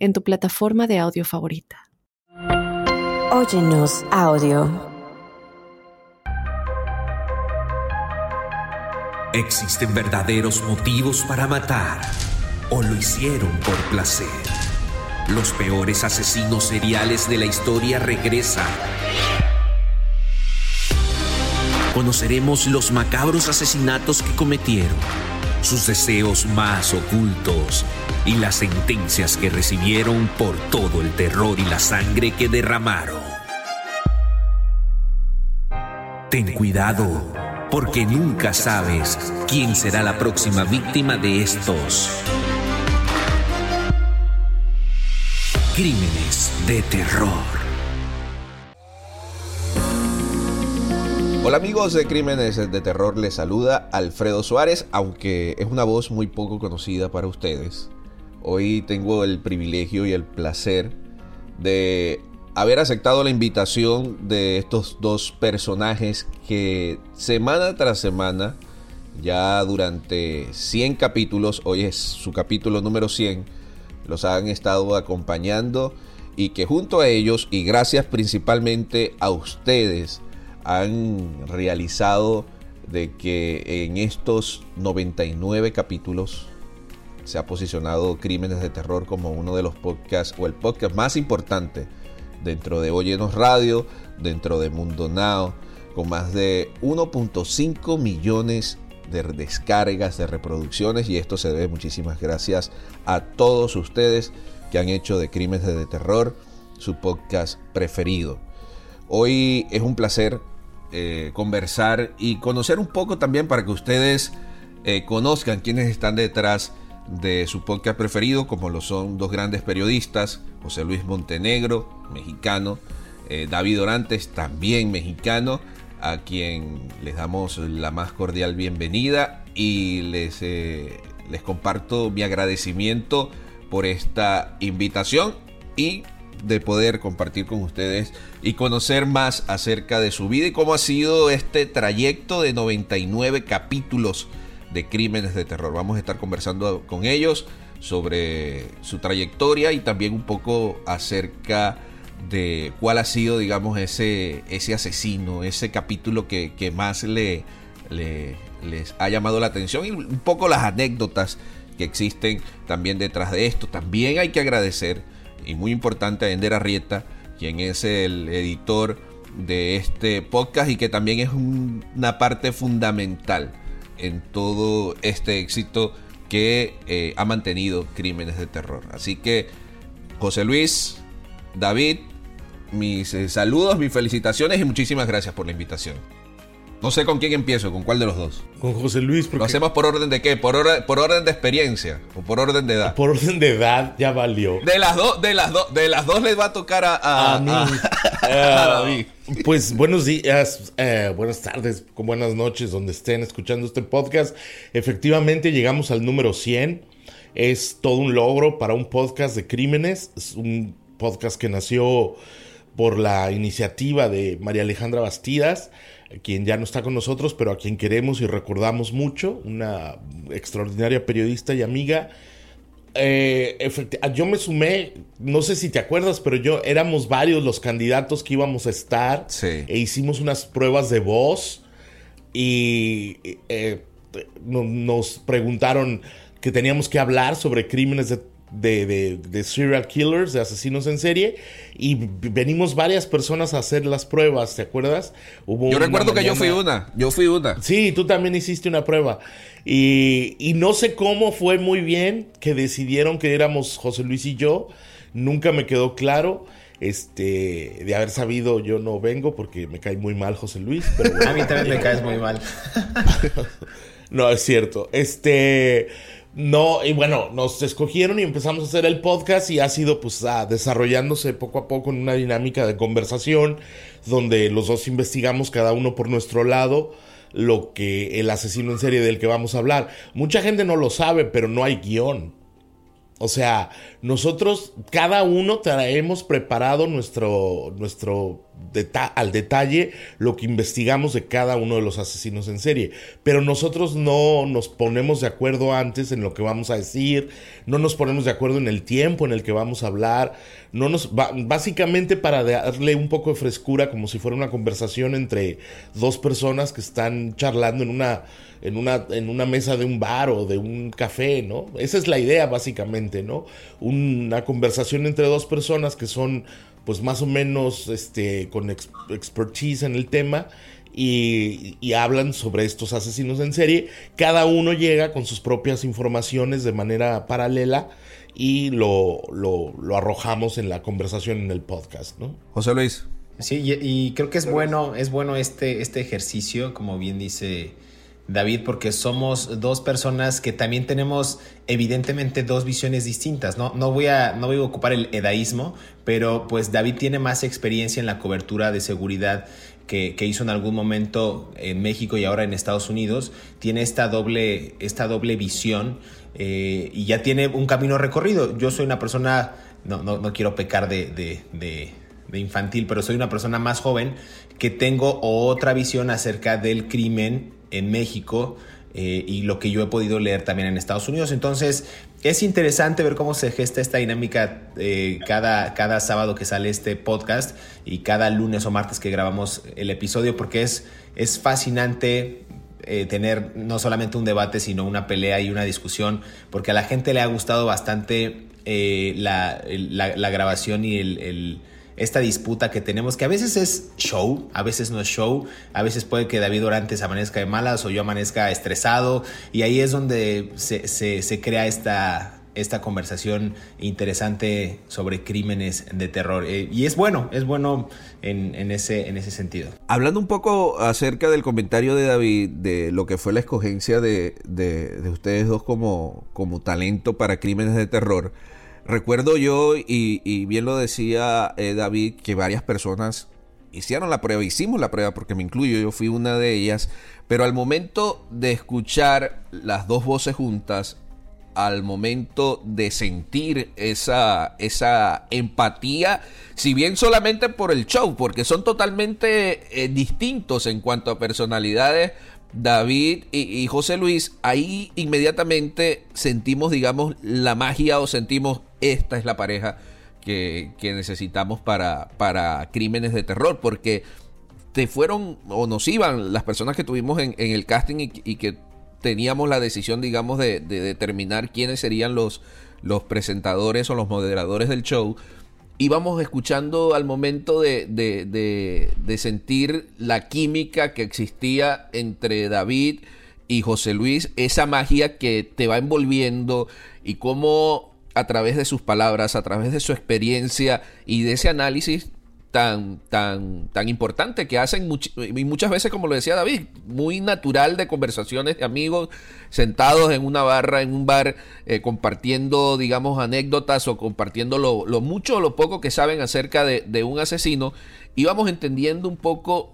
en tu plataforma de audio favorita. Óyenos audio. ¿Existen verdaderos motivos para matar o lo hicieron por placer? Los peores asesinos seriales de la historia regresan. Conoceremos los macabros asesinatos que cometieron, sus deseos más ocultos y las sentencias que recibieron por todo el terror y la sangre que derramaron. Ten cuidado, porque nunca sabes quién será la próxima víctima de estos crímenes de terror. Hola amigos de Crímenes de Terror, les saluda Alfredo Suárez, aunque es una voz muy poco conocida para ustedes. Hoy tengo el privilegio y el placer de haber aceptado la invitación de estos dos personajes que semana tras semana, ya durante 100 capítulos, hoy es su capítulo número 100, los han estado acompañando y que junto a ellos y gracias principalmente a ustedes han realizado de que en estos 99 capítulos se ha posicionado Crímenes de Terror como uno de los podcasts o el podcast más importante dentro de Oyenos Radio, dentro de Mundo Now, con más de 1.5 millones de descargas, de reproducciones y esto se debe muchísimas gracias a todos ustedes que han hecho de Crímenes de Terror su podcast preferido. Hoy es un placer eh, conversar y conocer un poco también para que ustedes eh, conozcan quiénes están detrás de su podcast preferido, como lo son dos grandes periodistas, José Luis Montenegro, mexicano, eh, David Orantes, también mexicano, a quien les damos la más cordial bienvenida y les, les comparto mi agradecimiento por esta invitación y de poder compartir con ustedes y conocer más acerca de su vida y cómo ha sido este trayecto de 99 capítulos de crímenes de terror. Vamos a estar conversando con ellos sobre su trayectoria y también un poco acerca de cuál ha sido, digamos, ese, ese asesino, ese capítulo que, más le, les ha llamado la atención y un poco las anécdotas que existen también detrás de esto. También hay que agradecer y muy importante Ender Arrieta, quien es el editor de este podcast y que también es una parte fundamental en todo este éxito que eh, ha mantenido Crímenes de Terror. Así que, José Luis, David, mis eh, saludos, mis felicitaciones y muchísimas gracias por la invitación. No sé con quién empiezo, con cuál de los dos. Con José Luis. Porque... ¿Lo hacemos por orden de qué? ¿Por, por orden de experiencia o por orden de edad? Por orden de edad ya valió. De las dos, de las dos, de las dos les va a tocar a, a, a mí. David. Pues buenos días, eh, buenas tardes, buenas noches, donde estén escuchando este podcast. Efectivamente llegamos al número 100. Es todo un logro para un podcast de crímenes. Es un podcast que nació por la iniciativa de María Alejandra Bastidas quien ya no está con nosotros, pero a quien queremos y recordamos mucho, una extraordinaria periodista y amiga. Eh, yo me sumé, no sé si te acuerdas, pero yo éramos varios los candidatos que íbamos a estar e hicimos unas pruebas de voz y eh, nos preguntaron que teníamos que hablar sobre crímenes de de, de, serial killers, de asesinos en serie, y venimos varias personas a hacer las pruebas, ¿te acuerdas? Hubo yo recuerdo que yo fui una, yo fui una. Sí, tú también hiciste una prueba. Y, y no sé cómo fue muy bien que decidieron que éramos José Luis y yo, nunca me quedó claro. Este, de haber sabido, yo no vengo porque me cae muy mal José Luis. A mí también me caes muy mal. no, es cierto. Este, no, y bueno, nos escogieron y empezamos a hacer el podcast y ha sido pues desarrollándose poco a poco en una dinámica de conversación donde los dos investigamos cada uno por nuestro lado lo que el asesino en serie del que vamos a hablar. Mucha gente no lo sabe, pero no hay guion. O sea, nosotros, cada uno traemos preparado nuestro, nuestro al detalle lo que investigamos de cada uno de los asesinos en serie. Pero nosotros no nos ponemos de acuerdo antes en lo que vamos a decir, no nos ponemos de acuerdo en el tiempo en el que vamos a hablar, no nos básicamente para darle un poco de frescura como si fuera una conversación entre dos personas que están charlando en una en una en una mesa de un bar o de un café, ¿no? Esa es la idea básicamente, ¿no? Una conversación entre dos personas que son pues más o menos este, con expertise en el tema y, hablan sobre estos asesinos en serie. Cada uno llega con sus propias informaciones de manera paralela y lo, lo, arrojamos en la conversación en el podcast, ¿no? José Luis. Sí, y, y creo que es bueno, es bueno este, este ejercicio, como bien dice David, porque somos dos personas que también tenemos evidentemente dos visiones distintas. No, no, voy, a, no voy a ocupar el edaísmo, pero pues David tiene más experiencia en la cobertura de seguridad que, hizo en algún momento en México y ahora en Estados Unidos. Tiene esta doble, esta doble visión eh, y ya tiene un camino recorrido. Yo soy una persona, no, no, quiero pecar de, de, de infantil, pero soy una persona más joven que tengo otra visión acerca del crimen en México eh, y lo que yo he podido leer también en Estados Unidos. Entonces, es interesante ver cómo se gesta esta dinámica eh, cada, cada sábado que sale este podcast y cada lunes o martes que grabamos el episodio, porque es, es fascinante eh, tener no solamente un debate, sino una pelea y una discusión, porque a la gente le ha gustado bastante la, la, grabación y el esta disputa que tenemos, que a veces es show, a veces no es show, a veces puede que David Orantes amanezca de malas o yo amanezca estresado, y ahí es donde se, crea esta, esta conversación interesante sobre crímenes de terror. Eh, y es bueno, es bueno en, ese, en ese sentido. Hablando un poco acerca del comentario de David, de lo que fue la escogencia de, de, ustedes dos como, como talento para crímenes de terror, Recuerdo yo, y, bien lo decía eh, David, que varias personas hicieron la prueba, hicimos la prueba porque me incluyo, yo fui una de ellas, pero al momento de escuchar las dos voces juntas, al momento de sentir esa, esa empatía, si bien solamente por el show, porque son totalmente eh, distintos en cuanto a personalidades, David y, José Luis, ahí inmediatamente sentimos, digamos, la magia o sentimos esta es la pareja que, necesitamos para, para crímenes de terror, porque te fueron o nos iban las personas que tuvimos en, el casting y, que teníamos la decisión, digamos, de, determinar quiénes serían los, los presentadores o los moderadores del show íbamos escuchando al momento de, de, sentir la química que existía entre David y José Luis, esa magia que te va envolviendo y cómo a través de sus palabras, a través de su experiencia y de ese análisis tan, tan, tan importante que hacen y muchas veces, como lo decía David, muy natural de conversaciones de amigos sentados en una barra, en un bar, eh, compartiendo, digamos, anécdotas o compartiendo lo, mucho o lo poco que saben acerca de, un asesino, y vamos entendiendo un poco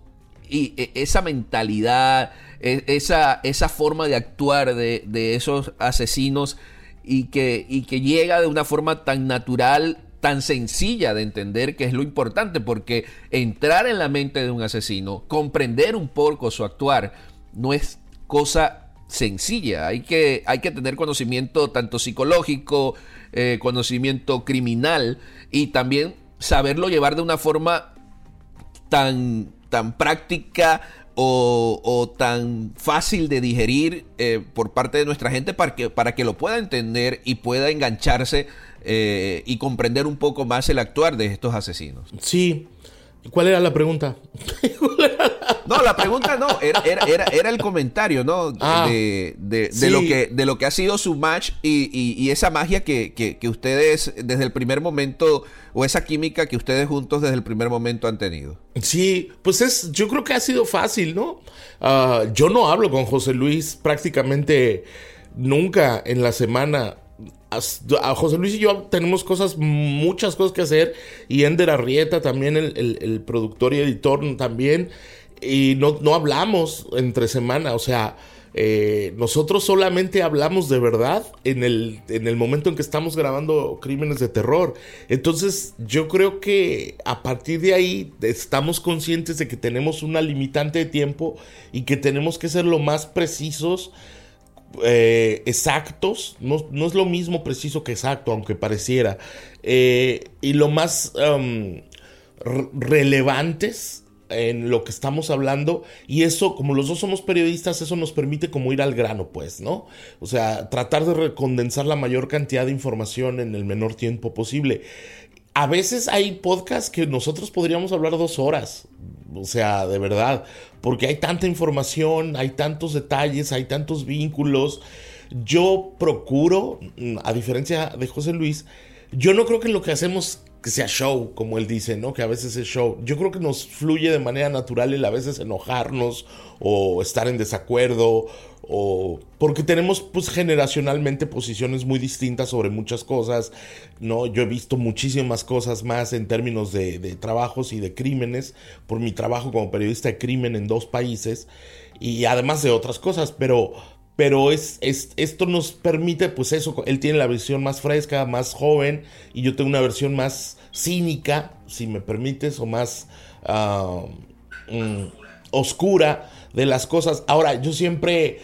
y, e, esa mentalidad, e, esa, esa forma de actuar de, de esos asesinos y que, y que llega de una forma tan natural tan sencilla de entender que es lo importante, porque entrar en la mente de un asesino, comprender un poco su actuar, no es cosa sencilla. Hay que, hay que tener conocimiento tanto psicológico, eh, conocimiento criminal y también saberlo llevar de una forma tan, tan práctica o, tan fácil de digerir eh, por parte de nuestra gente para que, para que lo pueda entender y pueda engancharse eh, y comprender un poco más el actuar de estos asesinos. Sí. ¿Cuál era la pregunta? no, la pregunta no, era, era, el comentario, ¿no? Ah, de, lo que, de lo que ha sido su match y, esa magia que, ustedes desde el primer momento, o esa química que ustedes juntos desde el primer momento han tenido. Sí, pues es, yo creo que ha sido fácil, ¿no? Ah, yo no hablo con José Luis prácticamente nunca en la semana a José Luis y yo tenemos cosas, muchas cosas que hacer. Y Ender Arrieta también, el, productor y editor también. Y no, no hablamos entre semana. O sea, eh, nosotros solamente hablamos de verdad en el, en el momento en que estamos grabando crímenes de terror. Entonces yo creo que a partir de ahí estamos conscientes de que tenemos una limitante de tiempo y que tenemos que ser lo más precisos eh, exactos, no, es lo mismo preciso que exacto, aunque pareciera, eh, y lo más um, relevantes en lo que estamos hablando y eso como los dos somos periodistas eso nos permite como ir al grano pues no o sea tratar de condensar la mayor cantidad de información en el menor tiempo posible a veces hay podcasts que nosotros podríamos hablar dos horas o sea de verdad porque hay tanta información, hay tantos detalles, hay tantos vínculos. Yo procuro, a diferencia de José Luis, yo no creo que lo que hacemos que sea show, como él dice, ¿no? Que a veces es show. Yo creo que nos fluye de manera natural el a veces enojarnos o estar en desacuerdo o porque tenemos pues generacionalmente posiciones muy distintas sobre muchas cosas, ¿no? Yo he visto muchísimas cosas más en términos de, trabajos y de crímenes por mi trabajo como periodista de crimen en dos países y además de otras cosas, pero pero es, es, esto nos permite, pues eso, él tiene la versión más fresca, más joven, y yo tengo una versión más cínica, si me permites, o más ah, mm, oscura de las cosas. Ahora, yo siempre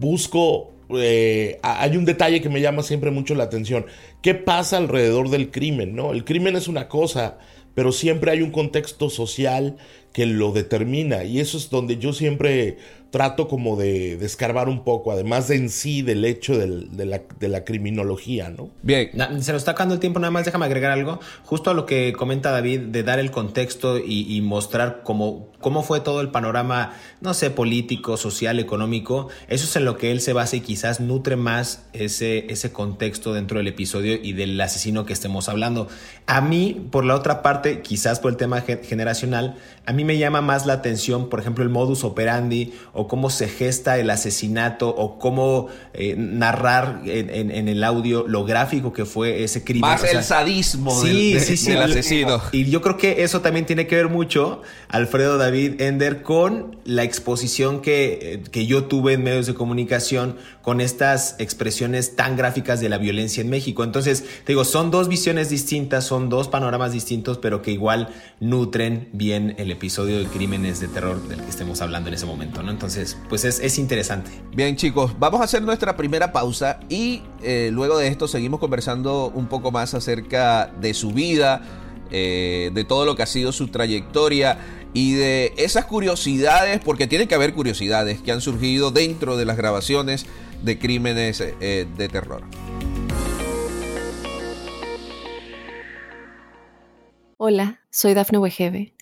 busco, eh, hay un detalle que me llama siempre mucho la atención. ¿Qué pasa alrededor del crimen? ¿no? El crimen es una cosa, pero siempre hay un contexto social que lo determina y eso es donde yo siempre trato como de, descarbar un poco, además de en sí del hecho de, la, criminología, ¿no? Bien. Se nos está acabando el tiempo, nada más déjame agregar algo, justo a lo que comenta David, de dar el contexto y, mostrar cómo, cómo fue todo el panorama, no sé, político, social, económico, eso es en lo que él se basa y quizás nutre más ese, ese contexto dentro del episodio y del asesino que estemos hablando. A mí, por la otra parte, quizás por el tema generacional, a mí me llama más la atención, por ejemplo, el modus operandi o cómo se gesta el asesinato o cómo eh, narrar en, el audio lo gráfico que fue ese crimen. Más el sadismo del, asesino. Y yo creo que eso también tiene que ver mucho, Alfredo David Ender, con la exposición que, eh, que yo tuve en medios de comunicación con estas expresiones tan gráficas de la violencia en México. Entonces, te digo, son dos visiones distintas, son dos panoramas distintos, pero que igual nutren bien el episodio de crímenes de terror del que estemos hablando en ese momento, ¿no? Entonces, pues es, interesante. Bien, chicos, vamos a hacer nuestra primera pausa y eh, luego de esto seguimos conversando un poco más acerca de su vida, eh, de todo lo que ha sido su trayectoria y de esas curiosidades, porque tiene que haber curiosidades que han surgido dentro de las grabaciones de crímenes eh, de terror. Hola, soy Dafne Wegebe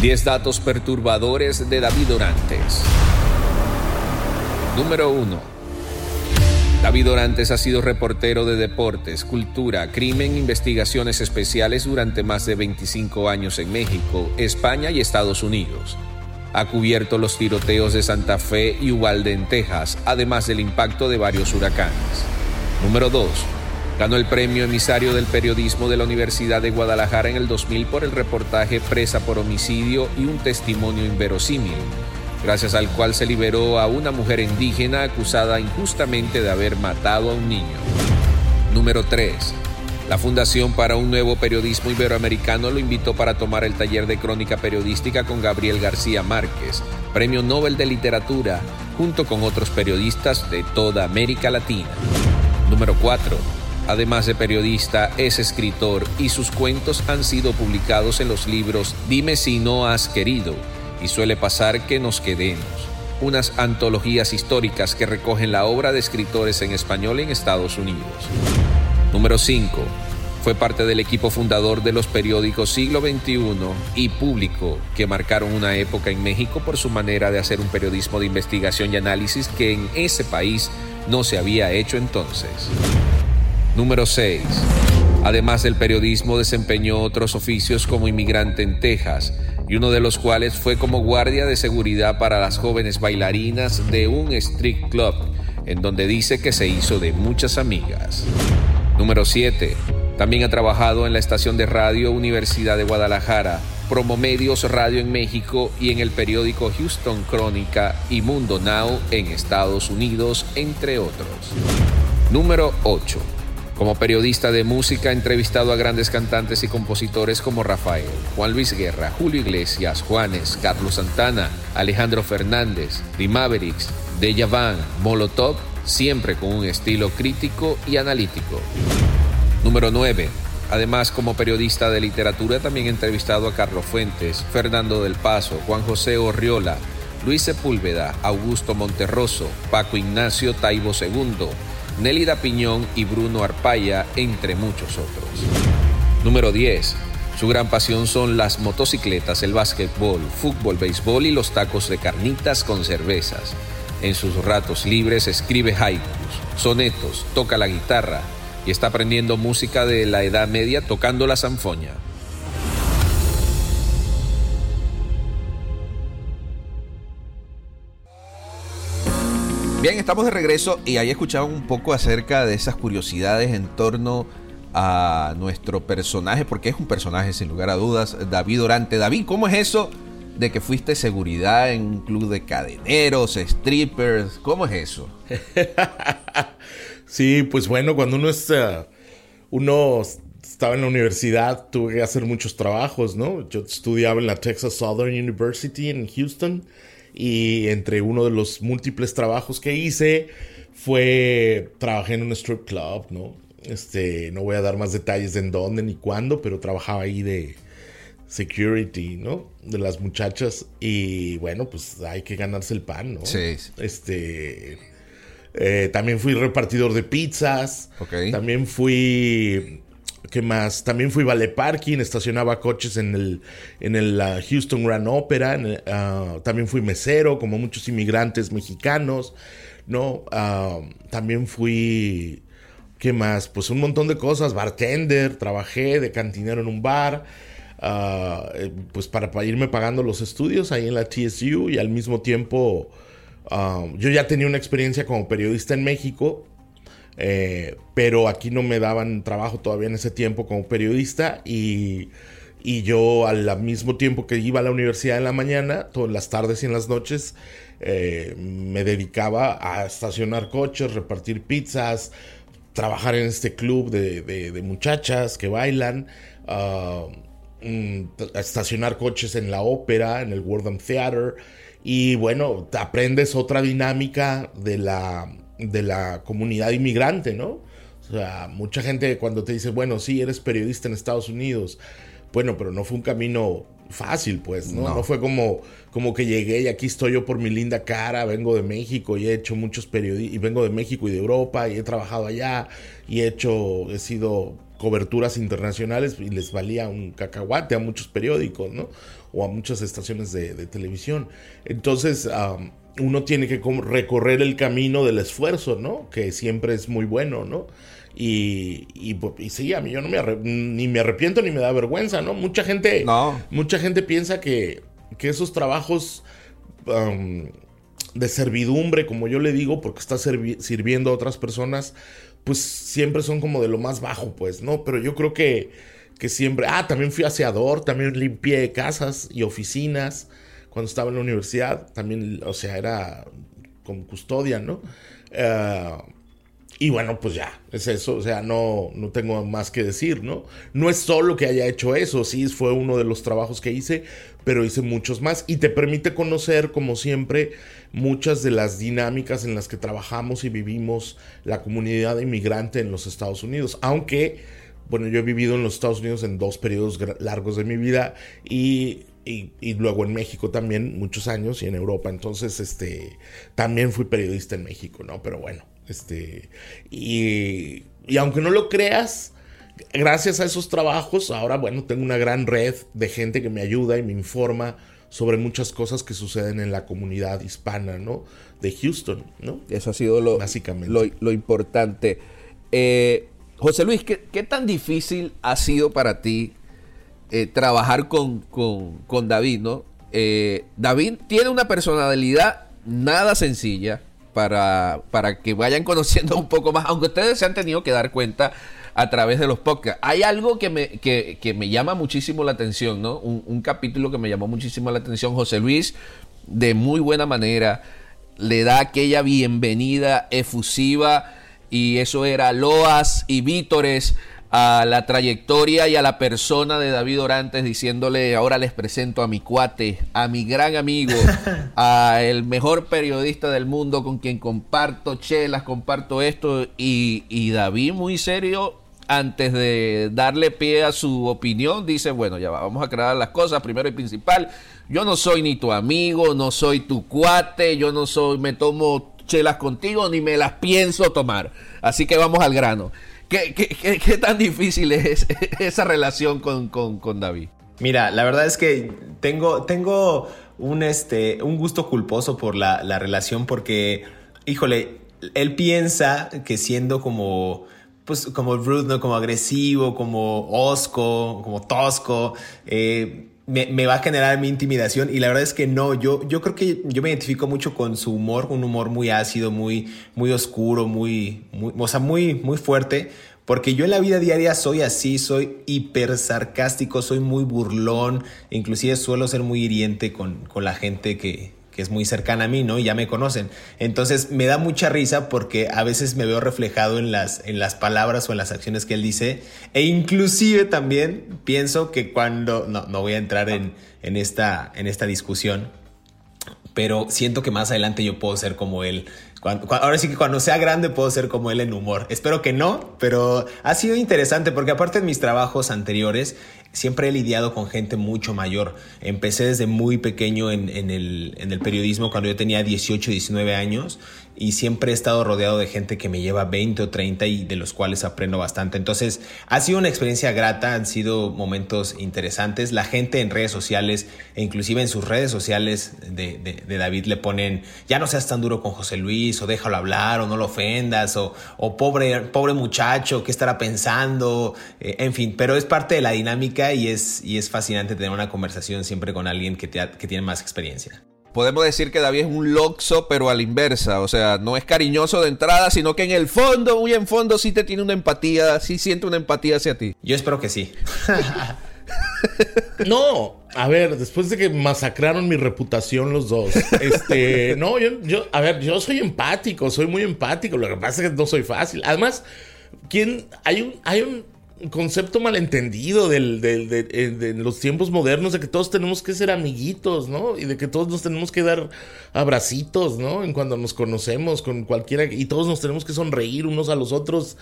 10 datos perturbadores de David Orantes. Número 1. David Orantes ha sido reportero de deportes, cultura, crimen, investigaciones especiales durante más de 25 años en México, España y Estados Unidos. Ha cubierto los tiroteos de Santa Fe y Uvalde en Texas, además del impacto de varios huracanes. Número 2. Ganó el premio emisario del periodismo de la Universidad de Guadalajara en el 2000 por el reportaje Presa por homicidio y un testimonio inverosímil, gracias al cual se liberó a una mujer indígena acusada injustamente de haber matado a un niño. Número 3. La Fundación para un Nuevo Periodismo Iberoamericano lo invitó para tomar el taller de crónica periodística con Gabriel García Márquez, Premio Nobel de Literatura, junto con otros periodistas de toda América Latina. Número 4. Además de periodista, es escritor y sus cuentos han sido publicados en los libros Dime si no has querido y suele pasar que nos quedemos. unas antologías históricas que recogen la obra de escritores en español en Estados Unidos. Número 5. Fue parte del equipo fundador de los periódicos Siglo XXI y Público, que marcaron una época en México por su manera de hacer un periodismo de investigación y análisis que en ese país no se había hecho entonces. Número 6. Además del periodismo desempeñó otros oficios como inmigrante en Texas, y uno de los cuales fue como guardia de seguridad para las jóvenes bailarinas de un street club, en donde dice que se hizo de muchas amigas. Número 7. También ha trabajado en la estación de radio Universidad de Guadalajara, Promomedios Radio en México y en el periódico Houston Crónica y Mundo Now en Estados Unidos, entre otros. Número 8. Como periodista de música ha entrevistado a grandes cantantes y compositores como Rafael, Juan Luis Guerra, Julio Iglesias, Juanes, Carlos Santana, Alejandro Fernández, The Mavericks, Deja Van, Molotov, siempre con un estilo crítico y analítico. Número 9. Además, como periodista de literatura, también he entrevistado a Carlos Fuentes, Fernando del Paso, Juan José Orriola, Luis Sepúlveda, Augusto Monterroso, Paco Ignacio Taibo II, Nélida Piñón y Bruno Arpaya, entre muchos otros. Número 10. Su gran pasión son las motocicletas, el básquetbol, fútbol, béisbol y los tacos de carnitas con cervezas. En sus ratos libres escribe haikus, sonetos, toca la guitarra, y está aprendiendo música de la Edad Media tocando la zanfoña. Bien, estamos de regreso y ahí escuchamos un poco acerca de esas curiosidades en torno a nuestro personaje, porque es un personaje sin lugar a dudas, David Orante. David, ¿cómo es eso de que fuiste seguridad en un club de cadeneros, strippers? ¿Cómo es eso? Sí, pues bueno, cuando uno está, uno estaba en la universidad, tuve que hacer muchos trabajos, ¿no? Yo estudiaba en la Texas Southern University en Houston y entre uno de los múltiples trabajos que hice fue trabajé en un strip club, ¿no? Este, no voy a dar más detalles de en dónde ni cuándo, pero trabajaba ahí de security, ¿no? De las muchachas y bueno, pues hay que ganarse el pan, ¿no? Sí. Este, eh, también fui repartidor de pizzas. También fui. ¿Qué más? También fui valet parking, estacionaba coches en el, en el uh, Houston Grand Opera. Uh, también fui mesero, como muchos inmigrantes mexicanos. ¿no? Uh, también fui. ¿Qué más? Pues un montón de cosas. Bartender, trabajé de cantinero en un bar. Eh, pues para, irme pagando los estudios ahí en la TSU y al mismo tiempo yo ya tenía una experiencia como periodista en México, eh, pero aquí no me daban trabajo todavía en ese tiempo como periodista y, yo al mismo tiempo que iba a la universidad en la mañana, todas las tardes y en las noches, eh, me dedicaba a estacionar coches, repartir pizzas, trabajar en este club de, muchachas que bailan, uh, mm, estacionar coches en la ópera, en el World Theater. Y bueno, aprendes otra dinámica de la, de la comunidad inmigrante, ¿no? O sea, mucha gente cuando te dice, bueno, sí, eres periodista en Estados Unidos, bueno, pero no fue un camino fácil, pues, ¿no? No, fue como, como que llegué y aquí estoy yo por mi linda cara, vengo de México y he hecho muchos periodistas, y vengo de México y de Europa y he trabajado allá y he hecho, he sido coberturas internacionales y les valía un cacahuate a muchos periódicos, ¿no? O a muchas estaciones de, televisión. Entonces, uno tiene que recorrer el camino del esfuerzo, ¿no? Que siempre es muy bueno, ¿no? Y, y, sí, a mí yo no me ni me arrepiento ni me da vergüenza, ¿no? Mucha gente, mucha gente piensa que, que esos trabajos de servidumbre, como yo le digo, porque está sirviendo a otras personas, pues siempre son como de lo más bajo, pues, ¿no? Pero yo creo que, que siempre, ah, también fui aseador, también limpié casas y oficinas cuando estaba en la universidad, también, o sea, era como custodia, ¿no? Eh, y bueno, pues ya, es eso, o sea, no, no tengo más que decir, ¿no? No es solo que haya hecho eso, sí, fue uno de los trabajos que hice, pero hice muchos más y te permite conocer, como siempre, muchas de las dinámicas en las que trabajamos y vivimos la comunidad inmigrante en los Estados Unidos, aunque bueno, yo he vivido en los Estados Unidos en dos periodos largos de mi vida y, y, luego en México también muchos años y en Europa. Entonces, este, también fui periodista en México, ¿no? Pero bueno, este, y, y aunque no lo creas, gracias a esos trabajos, ahora, bueno, tengo una gran red de gente que me ayuda y me informa sobre muchas cosas que suceden en la comunidad hispana, ¿no? De Houston, ¿no? Eso ha sido lo, Básicamente. lo, importante. Eh, José Luis, ¿qué, tan difícil ha sido para ti eh, trabajar con, David, ¿no? Eh, David tiene una personalidad nada sencilla para, para que vayan conociendo un poco más, aunque ustedes se han tenido que dar cuenta a través de los podcasts. Hay algo que me, que, me llama muchísimo la atención, ¿no? Un, capítulo que me llamó muchísimo la atención. José Luis, de muy buena manera, le da aquella bienvenida efusiva y eso era loas y vítores a la trayectoria y a la persona de David Orantes diciéndole ahora les presento a mi cuate, a mi gran amigo, a el mejor periodista del mundo con quien comparto chelas, comparto esto y, y David muy serio antes de darle pie a su opinión, dice, bueno, ya vamos a crear las cosas, primero y principal, yo no soy ni tu amigo, no soy tu cuate, yo no soy, me tomo chelas contigo, ni me las pienso tomar. Así que vamos al grano. ¿Qué, qué, tan difícil es esa relación con, David? Mira, la verdad es que tengo, tengo un, este, un gusto culposo por la, la relación porque, híjole, él piensa que siendo como pues como rude, ¿no? Como agresivo, como osco, como tosco, eh, me, va a generar mi intimidación y la verdad es que no, yo, yo creo que yo me identifico mucho con su humor, un humor muy ácido, muy, muy oscuro, muy, muy, o sea, muy, muy fuerte, porque yo en la vida diaria soy así, soy hiper sarcástico, soy muy burlón, inclusive suelo ser muy hiriente con, con la gente que, que es muy cercana a mí, ¿no? Y ya me conocen. Entonces me da mucha risa porque a veces me veo reflejado en las, en las palabras o en las acciones que él dice. E inclusive también pienso que cuando, no, no voy a entrar en, en, esta, en esta discusión, pero siento que más adelante yo puedo ser como él. Ahora sí que cuando sea grande puedo ser como él en humor. Espero que no, pero ha sido interesante porque aparte de mis trabajos anteriores siempre he lidiado con gente mucho mayor. Empecé desde muy pequeño en, el, en, el, periodismo cuando yo tenía 18, 19 años y siempre he estado rodeado de gente que me lleva 20 o 30 y de los cuales aprendo bastante. Entonces ha sido una experiencia grata, han sido momentos interesantes. La gente en redes sociales e inclusive en sus redes sociales de, David le ponen ya no seas tan duro con José Luis o déjalo hablar o no lo ofendas o, o pobre, pobre muchacho, ¿qué estará pensando? Eh, en fin, pero es parte de la dinámica y es, y es fascinante tener una conversación siempre con alguien que, que tiene más experiencia podemos decir que David es un loxo, pero a la inversa. O sea, no es cariñoso de entrada, sino que en el fondo, muy en fondo, sí te tiene una empatía, sí siente una empatía hacia ti. Yo espero que sí. no, a ver, después de que masacraron mi reputación los dos, este, no, yo, yo, a ver, yo soy empático, soy muy empático. Lo que pasa es que no soy fácil. Además, ¿quién? Hay un, hay un concepto malentendido del, del, eh, de, los tiempos modernos de que todos tenemos que ser amiguitos, ¿no? Y de que todos nos tenemos que dar abracitos, ¿no? En cuando nos conocemos con cualquiera y todos nos tenemos que sonreír unos a los otros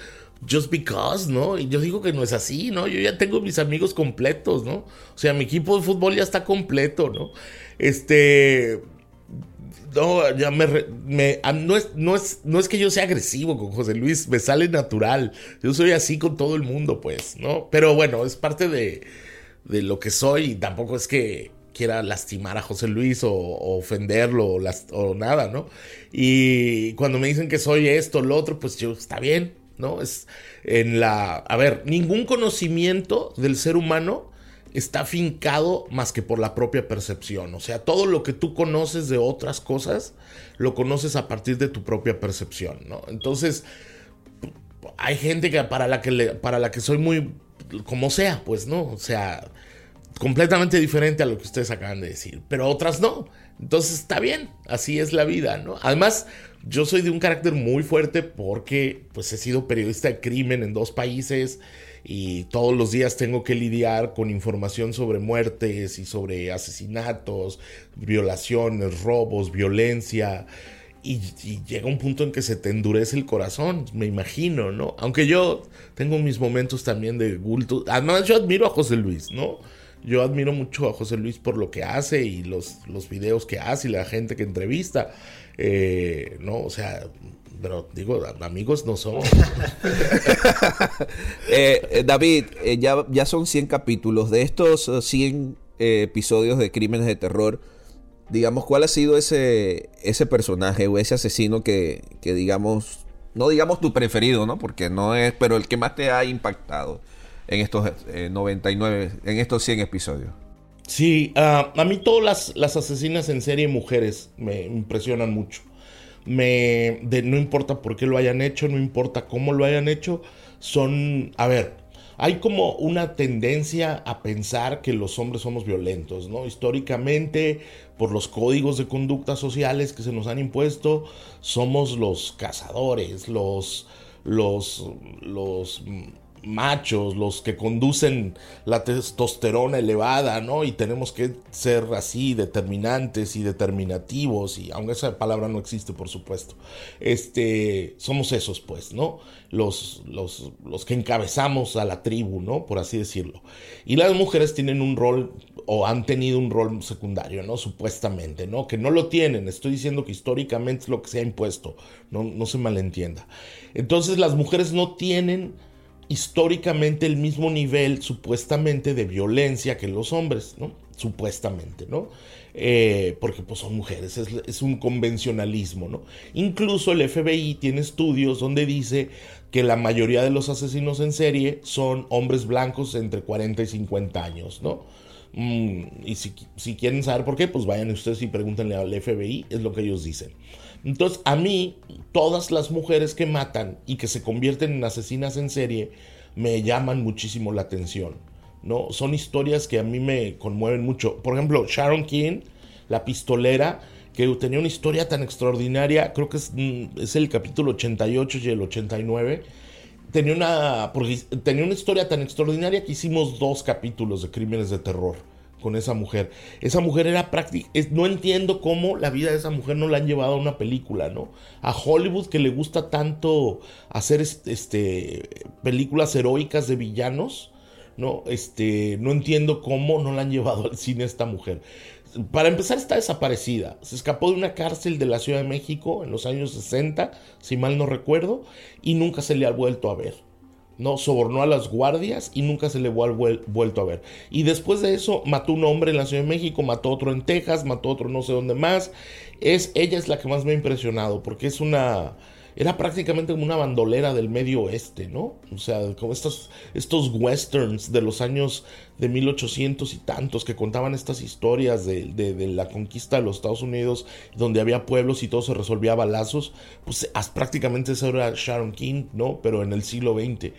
just because, ¿no? Y yo digo que no es así, ¿no? Yo ya tengo mis amigos completos, ¿no? O sea, mi equipo de fútbol ya está completo, ¿no? Este no, ya me, no, es, no, es, no es que yo sea agresivo con José Luis, me sale natural. Yo soy así con todo el mundo, pues, ¿no? Pero bueno, es parte de, de lo que soy y tampoco es que quiera lastimar a José Luis o, ofenderlo o, o, nada, ¿no? Y cuando me dicen que soy esto, lo otro, pues yo, está bien, ¿no? Es en la... A ver, ningún conocimiento del ser humano está fincado más que por la propia percepción. O sea, todo lo que tú conoces de otras cosas, lo conoces a partir de tu propia percepción, ¿no? Entonces, hay gente que para la que, para la que soy muy, como sea, pues, ¿no? O sea, completamente diferente a lo que ustedes acaban de decir, pero otras no. Entonces está bien, así es la vida, ¿no? Además, yo soy de un carácter muy fuerte porque pues he sido periodista de crimen en dos países y todos los días tengo que lidiar con información sobre muertes y sobre asesinatos, violaciones, robos, violencia. y, llega un punto en que se te endurece el corazón, me imagino, ¿no? Aunque yo tengo mis momentos también de bulto. Además, yo admiro a José Luis, ¿no? Yo admiro mucho a José Luis por lo que hace y los, los videos que hace y la gente que entrevista. Eh, ¿No? O sea, pero digo, amigos no somos. Eh, eh, David, ya, ya son 100 capítulos. De estos 100 episodios de Crímenes de Terror, digamos, ¿cuál ha sido ese, ese personaje o ese asesino que, que, digamos, no digamos tu preferido, ¿no? Porque no es, pero el que más te ha impactado en estos 99, eh, en estos 100 episodios? Sí, ah, a mí todas las, las, asesinas en serie mujeres me impresionan mucho. Me, de, no importa por qué lo hayan hecho, no importa cómo lo hayan hecho, son, a ver, hay como una tendencia a pensar que los hombres somos violentos, ¿no? Históricamente, por los códigos de conducta sociales que se nos han impuesto, somos los cazadores, los, los, los machos, los que conducen la testosterona elevada, ¿no? Y tenemos que ser así determinantes y determinativos, y aunque esa palabra no existe, por supuesto, este, somos esos, pues, ¿no? Los, los, los que encabezamos a la tribu, ¿no? Por así decirlo. Y las mujeres tienen un rol o han tenido un rol secundario, ¿no? Supuestamente, ¿no? Que no lo tienen, estoy diciendo que históricamente es lo que se ha impuesto, no, no se malentienda. Entonces las mujeres no tienen históricamente el mismo nivel supuestamente de violencia que los hombres, ¿no? Supuestamente, ¿no? Eh, porque pues son mujeres, es, un convencionalismo, ¿no? Incluso el FBI tiene estudios donde dice que la mayoría de los asesinos en serie son hombres blancos entre 40 y 50 años, ¿no? Mm, y si, si, quieren saber por qué, pues vayan ustedes y pregúntenle al FBI, es lo que ellos dicen. Entonces, a mí, todas las mujeres que matan y que se convierten en asesinas en serie me llaman muchísimo la atención. ¿no? Son historias que a mí me conmueven mucho. Por ejemplo, Sharon King, la pistolera, que tenía una historia tan extraordinaria, creo que es, mm, es el capítulo 88 y el 89. Tenía una, tenía una historia tan extraordinaria que hicimos dos capítulos de crímenes de terror con esa mujer. Esa mujer era práctica. No entiendo cómo la vida de esa mujer no la han llevado a una película, ¿no? A Hollywood que le gusta tanto hacer este, películas heroicas de villanos, ¿no? Este, no entiendo cómo no la han llevado al cine esta mujer. Para empezar, está desaparecida. Se escapó de una cárcel de la Ciudad de México en los años 60, si mal no recuerdo, y nunca se le ha vuelto a ver. ¿no? Sobornó a las guardias y nunca se le ha vuelto a ver. Y después de eso mató un hombre en la Ciudad de México, mató otro en Texas, mató otro no sé dónde más. Es, ella es la que más me ha impresionado porque es una era prácticamente como una bandolera del medio oeste, ¿no? O sea, como estos, estos westerns de los años de 1800 y tantos que contaban estas historias de, la conquista de los Estados Unidos, donde había pueblos y todo se resolvía a balazos, pues prácticamente eso era Sharon King, ¿no? Pero en el siglo XX.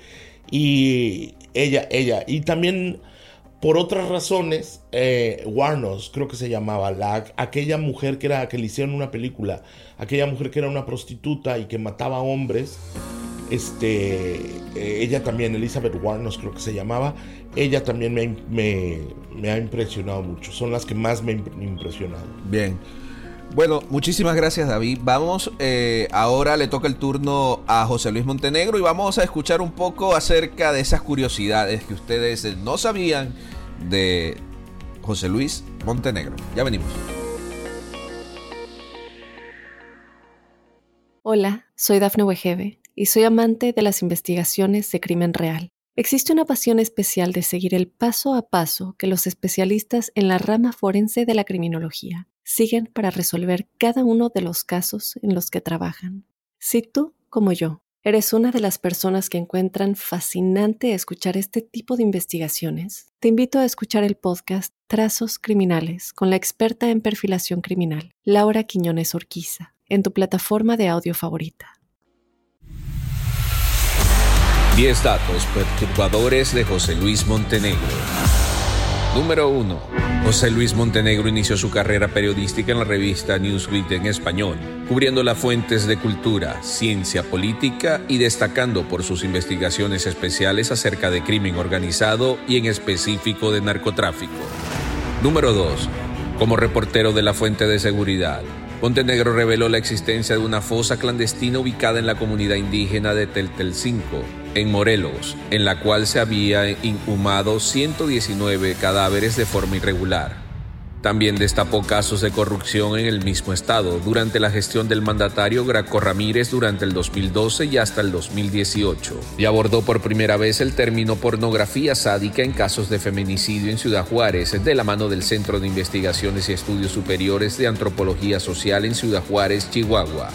Y ella, ella, y también por otras razones, eh, Warnos, creo que se llamaba, la, aquella mujer que, era, que le hicieron una película, aquella mujer que era una prostituta y que mataba hombres, este, eh, ella también, Elizabeth Warnos creo que se llamaba, ella también me, ha impresionado mucho, son las que más me han impresionado. Bien. Bueno, muchísimas gracias David. Vamos, eh, ahora le toca el turno a José Luis Montenegro y vamos a escuchar un poco acerca de esas curiosidades que ustedes no sabían de José Luis Montenegro. Ya venimos. Hola, soy Dafne Wegebe y soy amante de las investigaciones de crimen real. Existe una pasión especial de seguir el paso a paso que los especialistas en la rama forense de la criminología siguen para resolver cada uno de los casos en los que trabajan. Si tú, como yo, eres una de las personas que encuentran fascinante escuchar este tipo de investigaciones, te invito a escuchar el podcast Trazos Criminales con la experta en perfilación criminal, Laura Quiñones Orquiza, en tu plataforma de audio favorita. 10 datos perturbadores de José Luis Montenegro. Número 1. José Luis Montenegro inició su carrera periodística en la revista Newsweek en español, cubriendo las fuentes de cultura, ciencia política y destacando por sus investigaciones especiales acerca de crimen organizado y en específico de narcotráfico. Número 2. Como reportero de la fuente de seguridad, Montenegro reveló la existencia de una fosa clandestina ubicada en la comunidad indígena de Teltelcinco, en Morelos, en la cual se había inhumado 119 cadáveres de forma irregular. También destapó casos de corrupción en el mismo estado durante la gestión del mandatario Graco Ramírez durante el 2012 y hasta el 2018, y abordó por primera vez el término pornografía sádica en casos de feminicidio en Ciudad Juárez de la mano del Centro de Investigaciones y Estudios Superiores de Antropología Social en Ciudad Juárez, Chihuahua.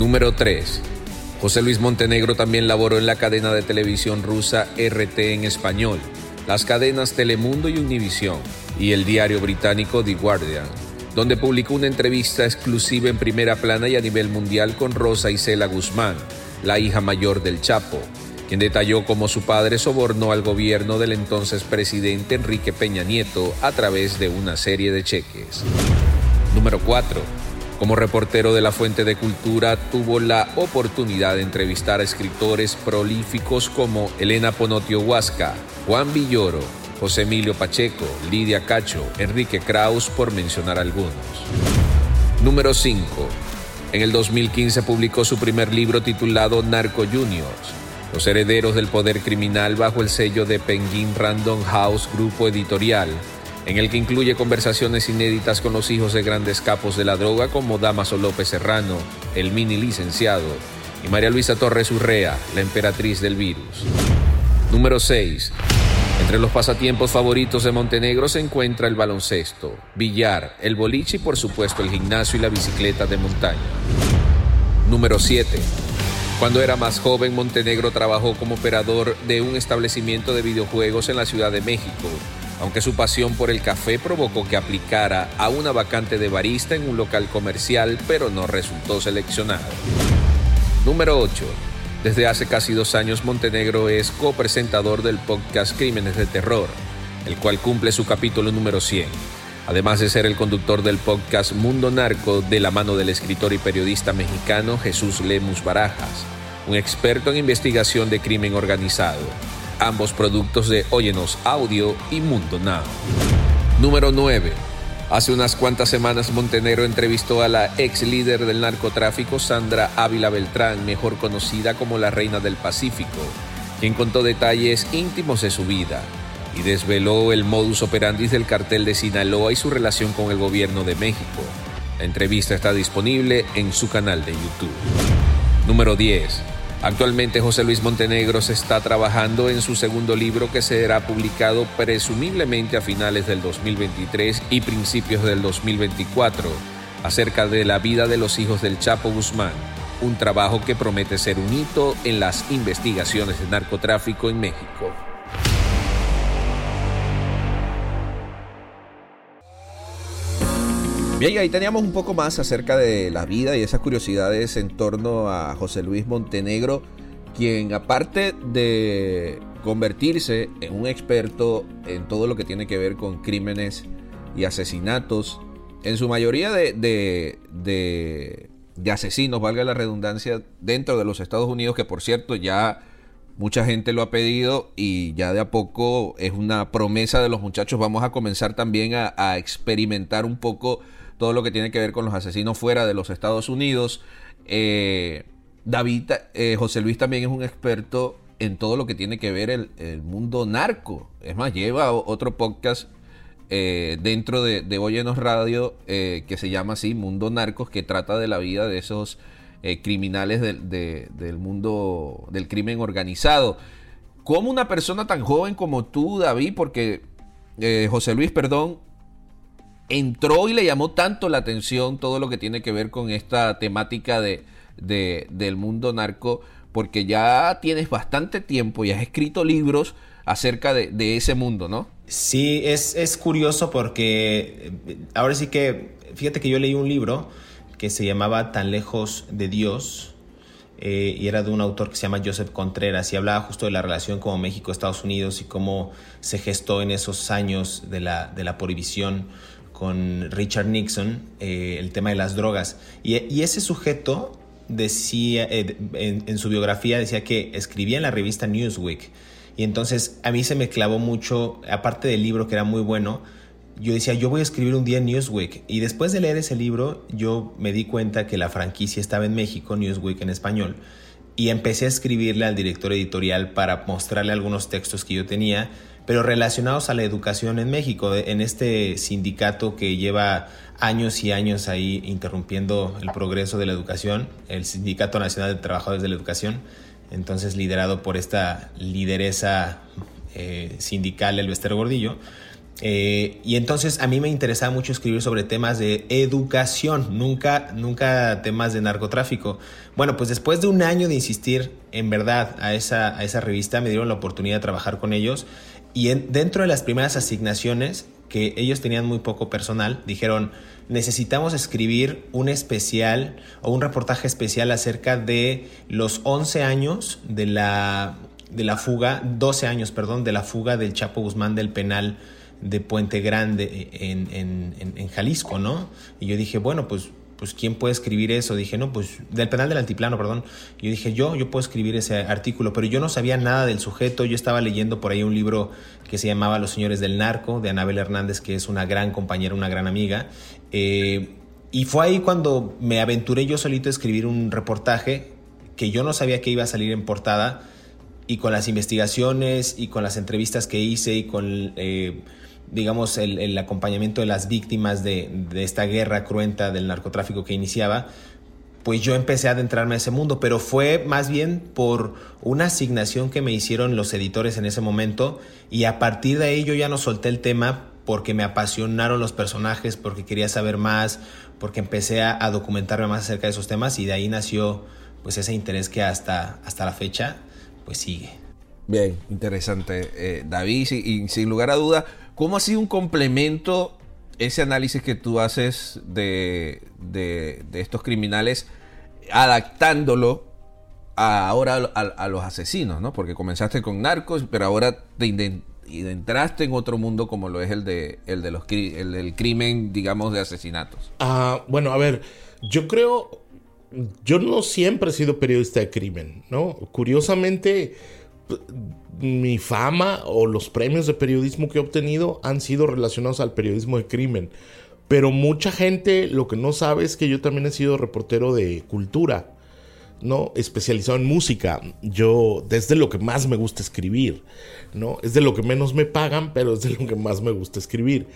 Número 3. José Luis Montenegro también laboró en la cadena de televisión rusa RT en español, las cadenas Telemundo y Univisión y el diario británico The Guardian, donde publicó una entrevista exclusiva en primera plana y a nivel mundial con Rosa Isela Guzmán, la hija mayor del Chapo, quien detalló cómo su padre sobornó al gobierno del entonces presidente Enrique Peña Nieto a través de una serie de cheques. Número 4. Como reportero de la Fuente de Cultura, tuvo la oportunidad de entrevistar a escritores prolíficos como Elena Ponotio Huasca, Juan Villoro, José Emilio Pacheco, Lidia Cacho, Enrique Kraus, por mencionar algunos. Número 5. En el 2015 publicó su primer libro titulado Narco Juniors, los herederos del poder criminal bajo el sello de Penguin Random House Grupo Editorial, en el que incluye conversaciones inéditas con los hijos de grandes capos de la droga como Damaso López Serrano, el mini licenciado, y María Luisa Torres Urrea, la emperatriz del virus. Número 6. Entre los pasatiempos favoritos de Montenegro se encuentra el baloncesto, billar, el boliche y por supuesto el gimnasio y la bicicleta de montaña. Número 7. Cuando era más joven, Montenegro trabajó como operador de un establecimiento de videojuegos en la Ciudad de México, aunque su pasión por el café provocó que aplicara a una vacante de barista en un local comercial, pero no resultó seleccionado. Número 8. Desde hace casi dos años Montenegro es copresentador del podcast Crímenes de Terror, el cual cumple su capítulo número 100, además de ser el conductor del podcast Mundo Narco de la mano del escritor y periodista mexicano Jesús Lemus Barajas, un experto en investigación de crimen organizado, ambos productos de Óyenos Audio y Mundo Now. Número 9. Hace unas cuantas semanas Montenegro entrevistó a la ex líder del narcotráfico Sandra Ávila Beltrán, mejor conocida como la Reina del Pacífico, quien contó detalles íntimos de su vida y desveló el modus operandi del cartel de Sinaloa y su relación con el gobierno de México. La entrevista está disponible en su canal de YouTube. Número 10. Actualmente José Luis Montenegro se está trabajando en su segundo libro que será publicado presumiblemente a finales del 2023 y principios del 2024 acerca de la vida de los hijos del Chapo Guzmán, un trabajo que promete ser un hito en las investigaciones de narcotráfico en México. Bien, ahí teníamos un poco más acerca de la vida y esas curiosidades en torno a José Luis Montenegro, quien aparte de convertirse en un experto en todo lo que tiene que ver con crímenes y asesinatos, en su mayoría de, de, de, asesinos, valga la redundancia, dentro de los Estados Unidos, que por cierto ya mucha gente lo ha pedido y ya de a poco es una promesa de los muchachos, vamos a comenzar también a, a experimentar un poco todo lo que tiene que ver con los asesinos fuera de los Estados Unidos. Eh, David, eh, José Luis también es un experto en todo lo que tiene que ver el, mundo narco. Es más, lleva otro podcast eh, dentro de, de Radio que se llama así, Mundo Narcos, que trata de la vida de esos criminales del mundo del crimen organizado. ¿Cómo una persona tan joven como tú, David, porque José Luis, perdón, entró y le llamó tanto la atención todo lo que tiene que ver con esta temática de, del mundo narco, porque ya tienes bastante tiempo y has escrito libros acerca de, ese mundo, ¿no? Sí, es, es, curioso porque eh, ahora sí que, fíjate que yo leí un libro que se llamaba Tan lejos de Dios. Eh, y era de un autor que se llama Joseph Contreras y hablaba justo de la relación como México-Estados Unidos y cómo se gestó en esos años de la, de la prohibición con Richard Nixon, eh, el tema de las drogas. Y, ese sujeto decía, eh, en, su biografía decía que escribía en la revista Newsweek. Y entonces a mí se me clavó mucho, aparte del libro que era muy bueno, yo decía, yo voy a escribir un día en Newsweek. Y después de leer ese libro, yo me di cuenta que la franquicia estaba en México, Newsweek en español. Y empecé a escribirle al director editorial para mostrarle algunos textos que yo tenía, pero relacionados a la educación en México, en este sindicato que lleva años y años ahí interrumpiendo el progreso de la educación, el Sindicato Nacional de Trabajadores de la Educación, entonces liderado por esta lideresa eh, sindical, Elvester Gordillo. Eh, y entonces a mí me interesaba mucho escribir sobre temas de educación, nunca, nunca temas de narcotráfico. Bueno, pues después de un año de insistir en verdad a esa, a esa revista, me dieron la oportunidad de trabajar con ellos. Y dentro de las primeras asignaciones, que ellos tenían muy poco personal, dijeron, necesitamos escribir un especial o un reportaje especial acerca de los 11 años de la, de la fuga, 12 años, perdón, de la fuga del Chapo Guzmán del penal de Puente Grande en, en, en, Jalisco, ¿no? Y yo dije, bueno, pues, pues ¿quién puede escribir eso? Dije, no, pues del penal del altiplano, perdón. Yo dije, yo, yo puedo escribir ese artículo, pero yo no sabía nada del sujeto. Yo estaba leyendo por ahí un libro que se llamaba Los Señores del Narco, de Anabel Hernández, que es una gran compañera, una gran amiga. Eh, y fue ahí cuando me aventuré yo solito a escribir un reportaje que yo no sabía que iba a salir en portada y con las investigaciones y con las entrevistas que hice y con... Eh, digamos, el, acompañamiento de las víctimas de, esta guerra cruenta del narcotráfico que iniciaba, pues yo empecé a adentrarme a ese mundo, pero fue más bien por una asignación que me hicieron los editores en ese momento y a partir de ahí yo ya no solté el tema porque me apasionaron los personajes, porque quería saber más, porque empecé a, documentarme más acerca de esos temas y de ahí nació pues ese interés que hasta, hasta la fecha pues sigue. Bien, interesante. Eh, David, y sin lugar a duda, ¿Cómo ha sido un complemento ese análisis que tú haces de, estos criminales, adaptándolo ahora a, los asesinos, ¿no? Porque comenzaste con narcos, pero ahora te entraste en otro mundo como lo es el de el de los el del crimen, digamos, de asesinatos. Ah, bueno, a ver, yo creo yo no siempre he sido periodista de crimen, ¿no? Curiosamente mi fama o los premios de periodismo que he obtenido han sido relacionados al periodismo de crimen. Pero mucha gente lo que no sabe es que yo también he sido reportero de cultura, ¿no? Especializado en música. Yo, desde lo que más me gusta escribir, ¿no? Es de lo que menos me pagan, pero es de lo que más me gusta escribir.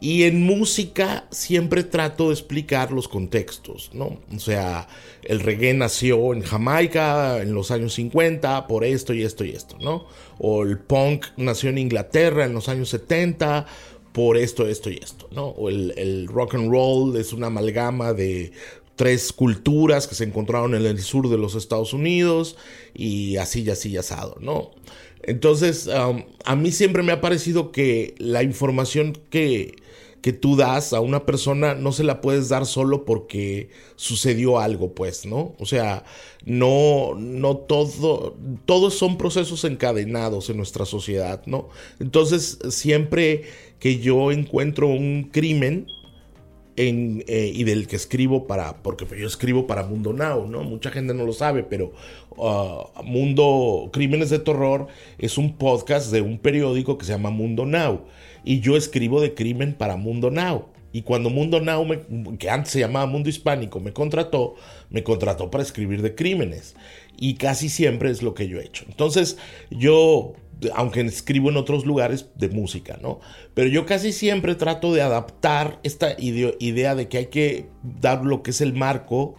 Y en música siempre trato de explicar los contextos, ¿no? O sea, el reggae nació en Jamaica en los años 50 por esto y esto y esto, ¿no? O el punk nació en Inglaterra en los años 70 por esto, esto y esto, ¿no? O el, rock and roll es una amalgama de tres culturas que se encontraron en el sur de los Estados Unidos y así y así y asado, ¿no? Entonces, um, a mí siempre me ha parecido que la información que que tú das a una persona no se la puedes dar solo porque sucedió algo, pues, ¿no? O sea, no, no todo, todos son procesos encadenados en nuestra sociedad, ¿no? Entonces, siempre que yo encuentro un crimen, en, eh, y del que escribo para, porque yo escribo para Mundo Now, ¿no? Mucha gente no lo sabe, pero uh, Mundo Crímenes de Terror es un podcast de un periódico que se llama Mundo Now y yo escribo de crimen para Mundo Now. Y cuando Mundo Now, que antes se llamaba Mundo Hispánico, me contrató, me contrató para escribir de crímenes. Y casi siempre es lo que yo he hecho. Entonces, yo, aunque escribo en otros lugares de música, ¿no? Pero yo casi siempre trato de adaptar esta idea de que hay que dar lo que es el marco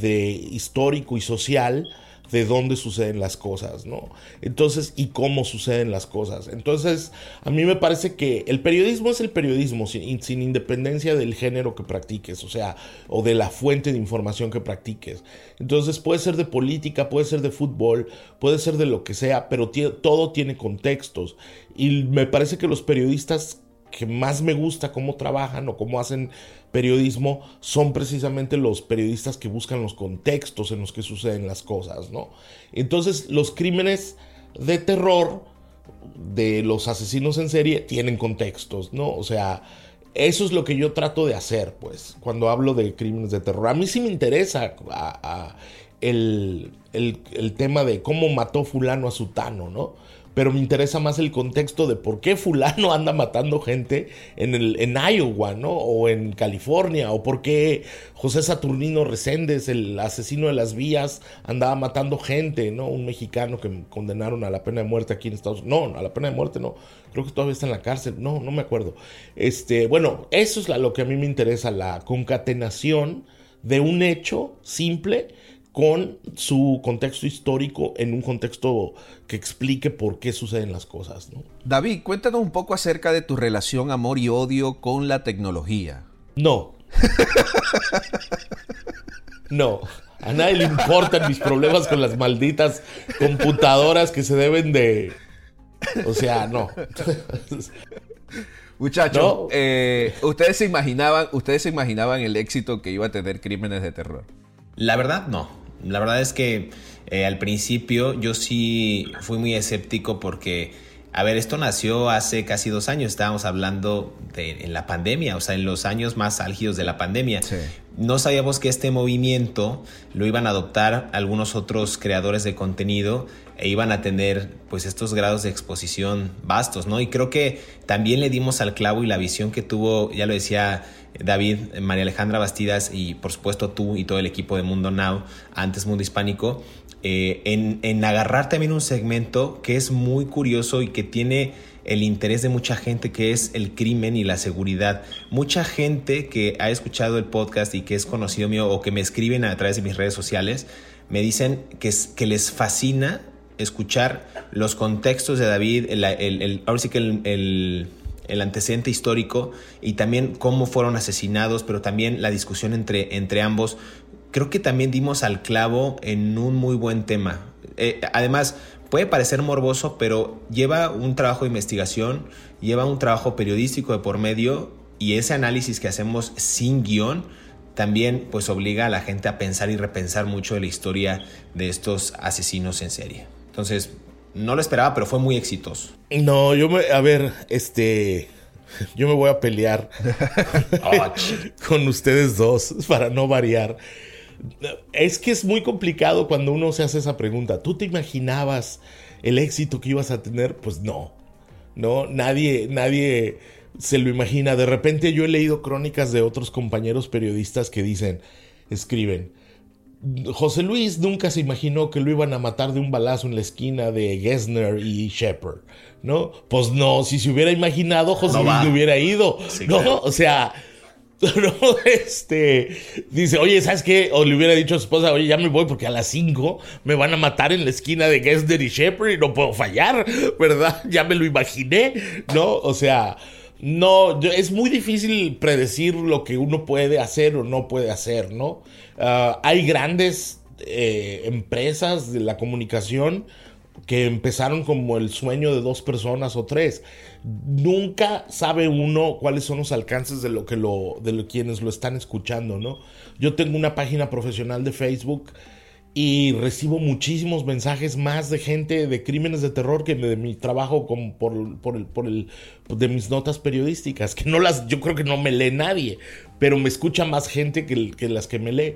de histórico y social de dónde suceden las cosas, ¿no? Entonces, y cómo suceden las cosas. Entonces, a mí me parece que el periodismo es el periodismo sin, independencia del género que practiques, o sea, o de la fuente de información que practiques. Entonces, puede ser de política, puede ser de fútbol, puede ser de lo que sea, pero todo tiene contextos. Y me parece que los periodistas que más me gusta cómo trabajan o cómo hacen periodismo son precisamente los periodistas que buscan los contextos en los que suceden las cosas, ¿no? Entonces, los crímenes de terror de los asesinos en serie tienen contextos, ¿no? O sea, eso es lo que yo trato de hacer, pues, cuando hablo de crímenes de terror. A mí sí me interesa el, el tema de cómo mató fulano a sutano, ¿no? Pero me interesa más el contexto de por qué fulano anda matando gente en, el, en Iowa, ¿no? O en California, o por qué José Saturnino Reséndez, el asesino de las vías, andaba matando gente, ¿no? Un mexicano que condenaron a la pena de muerte aquí en Estados Unidos. No, a la pena de muerte no. Creo que todavía está en la cárcel. No, no me acuerdo. Este, bueno, eso es lo que a mí me interesa, la concatenación de un hecho simple con su contexto histórico en un contexto que explique por qué suceden las cosas. David, cuéntanos un poco acerca de tu relación amor y odio con la tecnología. No. no. A nadie le importan mis problemas con las malditas computadoras que se deben de... O sea, no. Muchachos, eh, ustedes se imaginaban, ustedes se imaginaban el éxito que iba a tener Crímenes de Terror. La verdad, no. La verdad es que eh, al principio yo sí fui muy escéptico porque, a ver, esto nació hace casi dos años, estábamos hablando de en la pandemia, o sea, en los años más álgidos de la pandemia. No sabíamos que este movimiento lo iban a adoptar algunos otros creadores de contenido e iban a tener pues estos grados de exposición vastos, ¿no? Y creo que también le dimos al clavo y la visión que tuvo, ya lo decía David, María Alejandra Bastidas y por supuesto tú y todo el equipo de Mundo Now, antes Mundo Hispánico, eh, en, en agarrar también un segmento que es muy curioso y que tiene el interés de mucha gente que es el crimen y la seguridad. Mucha gente que ha escuchado el podcast y que es conocido mío o que me escriben a través de mis redes sociales, me dicen que, que les fascina escuchar los contextos de David, el, el, ahora sí que el, el antecedente histórico y también cómo fueron asesinados, pero también la discusión entre, entre ambos. Creo que también dimos al clavo en un muy buen tema. Eh, además, puede parecer morboso, pero lleva un trabajo de investigación, lleva un trabajo periodístico de por medio y ese análisis que hacemos sin guion también pues obliga a la gente a pensar y repensar mucho de la historia de estos asesinos en serie. Entonces, no lo esperaba, pero fue muy exitoso. No, yo me, a ver, este, yo me voy a pelear ah, con ustedes dos para no variar. Es que es muy complicado cuando uno se hace esa pregunta. ¿Tú te imaginabas el éxito que ibas a tener? Pues no. No, nadie, nadie se lo imagina. De repente yo he leído crónicas de otros compañeros periodistas que dicen, escriben, José Luis nunca se imaginó que lo iban a matar de un balazo en la esquina de Gessner y Shepard, ¿no? Pues no, si se hubiera imaginado, José Luis no hubiera ido, ¿no? O sea, no, este, dice, oye, ¿sabes qué? O le hubiera dicho a su esposa, oye, ya me voy porque a las 5 me van a matar en la esquina de Gessner y Shepard y no puedo fallar, ¿verdad? Ya me lo imaginé, ¿no? O sea, no, es muy difícil predecir lo que uno puede hacer o no puede hacer, ¿no? Ah, hay grandes eh, empresas de la comunicación que empezaron como el sueño de dos personas o tres. Nunca sabe uno cuáles son los alcances de lo que lo, de quienes lo están escuchando, ¿no? Yo tengo una página profesional de Facebook y recibo muchísimos mensajes más de gente de crímenes de terror que de mi trabajo por, el, de mis notas periodísticas que no las yo creo que no me lee nadie pero me escucha más gente que, que las que me lee.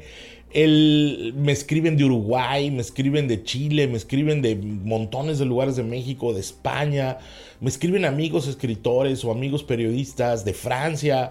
El, me escriben de Uruguay, me escriben de Chile, me escriben de montones de lugares de México, de España, me escriben amigos escritores o amigos periodistas de Francia,